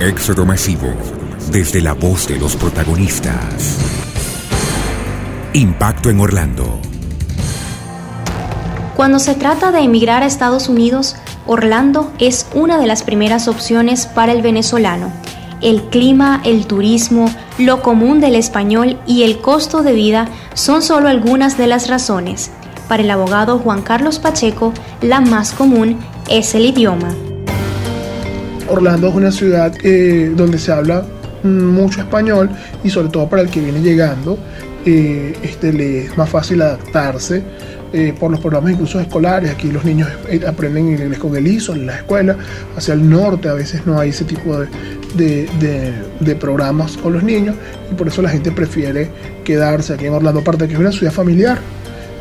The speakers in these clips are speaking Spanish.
Éxodo masivo desde la voz de los protagonistas. Impacto en Orlando. Cuando se trata de emigrar a Estados Unidos, Orlando es una de las primeras opciones para el venezolano. El clima, el turismo, lo común del español y el costo de vida son solo algunas de las razones. Para el abogado Juan Carlos Pacheco, la más común es el idioma. Orlando es una ciudad eh, donde se habla mucho español y sobre todo para el que viene llegando eh, este, le es más fácil adaptarse eh, por los programas incluso escolares. Aquí los niños aprenden inglés con el ISO en la escuela. Hacia el norte a veces no hay ese tipo de, de, programas con los niños y por eso la gente prefiere quedarse aquí en Orlando, aparte que es una ciudad familiar.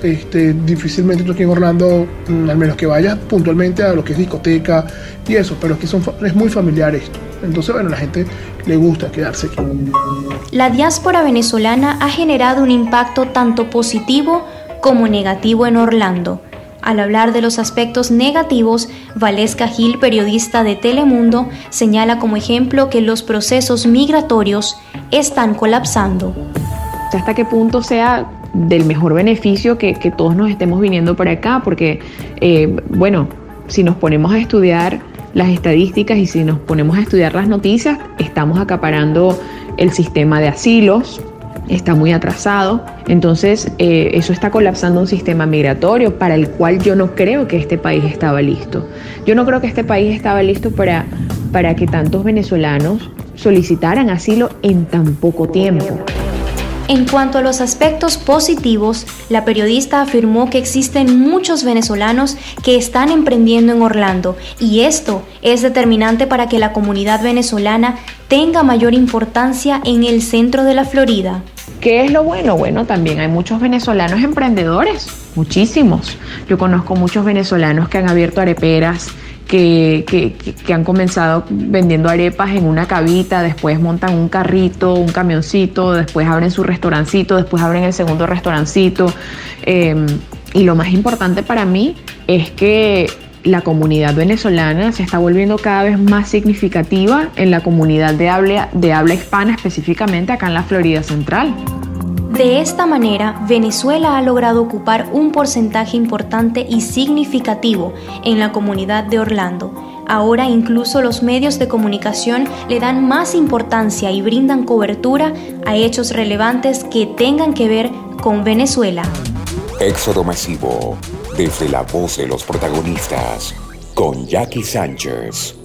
Este, difícilmente tú aquí en Orlando, mm, al menos que vayas puntualmente a lo que es discoteca y eso, pero aquí son, es muy familiar esto. Entonces, bueno, la gente le gusta quedarse aquí. La diáspora venezolana ha generado un impacto tanto positivo como negativo en Orlando. Al hablar de los aspectos negativos, Valesca Gil, periodista de Telemundo, señala como ejemplo que los procesos migratorios están colapsando. ¿Hasta qué punto sea del mejor beneficio que, todos nos estemos viniendo para acá, porque, eh, bueno, si nos ponemos a estudiar las estadísticas y si nos ponemos a estudiar las noticias, estamos acaparando el sistema de asilos, está muy atrasado, entonces eh, eso está colapsando un sistema migratorio para el cual yo no creo que este país estaba listo. Yo no creo que este país estaba listo para, para que tantos venezolanos solicitaran asilo en tan poco tiempo. En cuanto a los aspectos positivos, la periodista afirmó que existen muchos venezolanos que están emprendiendo en Orlando y esto es determinante para que la comunidad venezolana tenga mayor importancia en el centro de la Florida. ¿Qué es lo bueno? Bueno, también hay muchos venezolanos emprendedores, muchísimos. Yo conozco muchos venezolanos que han abierto areperas, que, han comenzado vendiendo arepas en una cabita, después montan un carrito, un camioncito, después abren su restaurancito, después abren el segundo restaurancito. Em, y lo más importante para mí es que la comunidad venezolana se está volviendo cada vez más significativa en la comunidad de habla, de habla hispana, específicamente acá en la Florida Central. De esta manera, Venezuela ha logrado ocupar un porcentaje importante y significativo en la comunidad de Orlando. Ahora incluso los medios de comunicación le dan más importancia y brindan cobertura a hechos relevantes que tengan que ver con Venezuela. Éxodo masivo, desde la voz de los protagonistas, con Jackie Sánchez.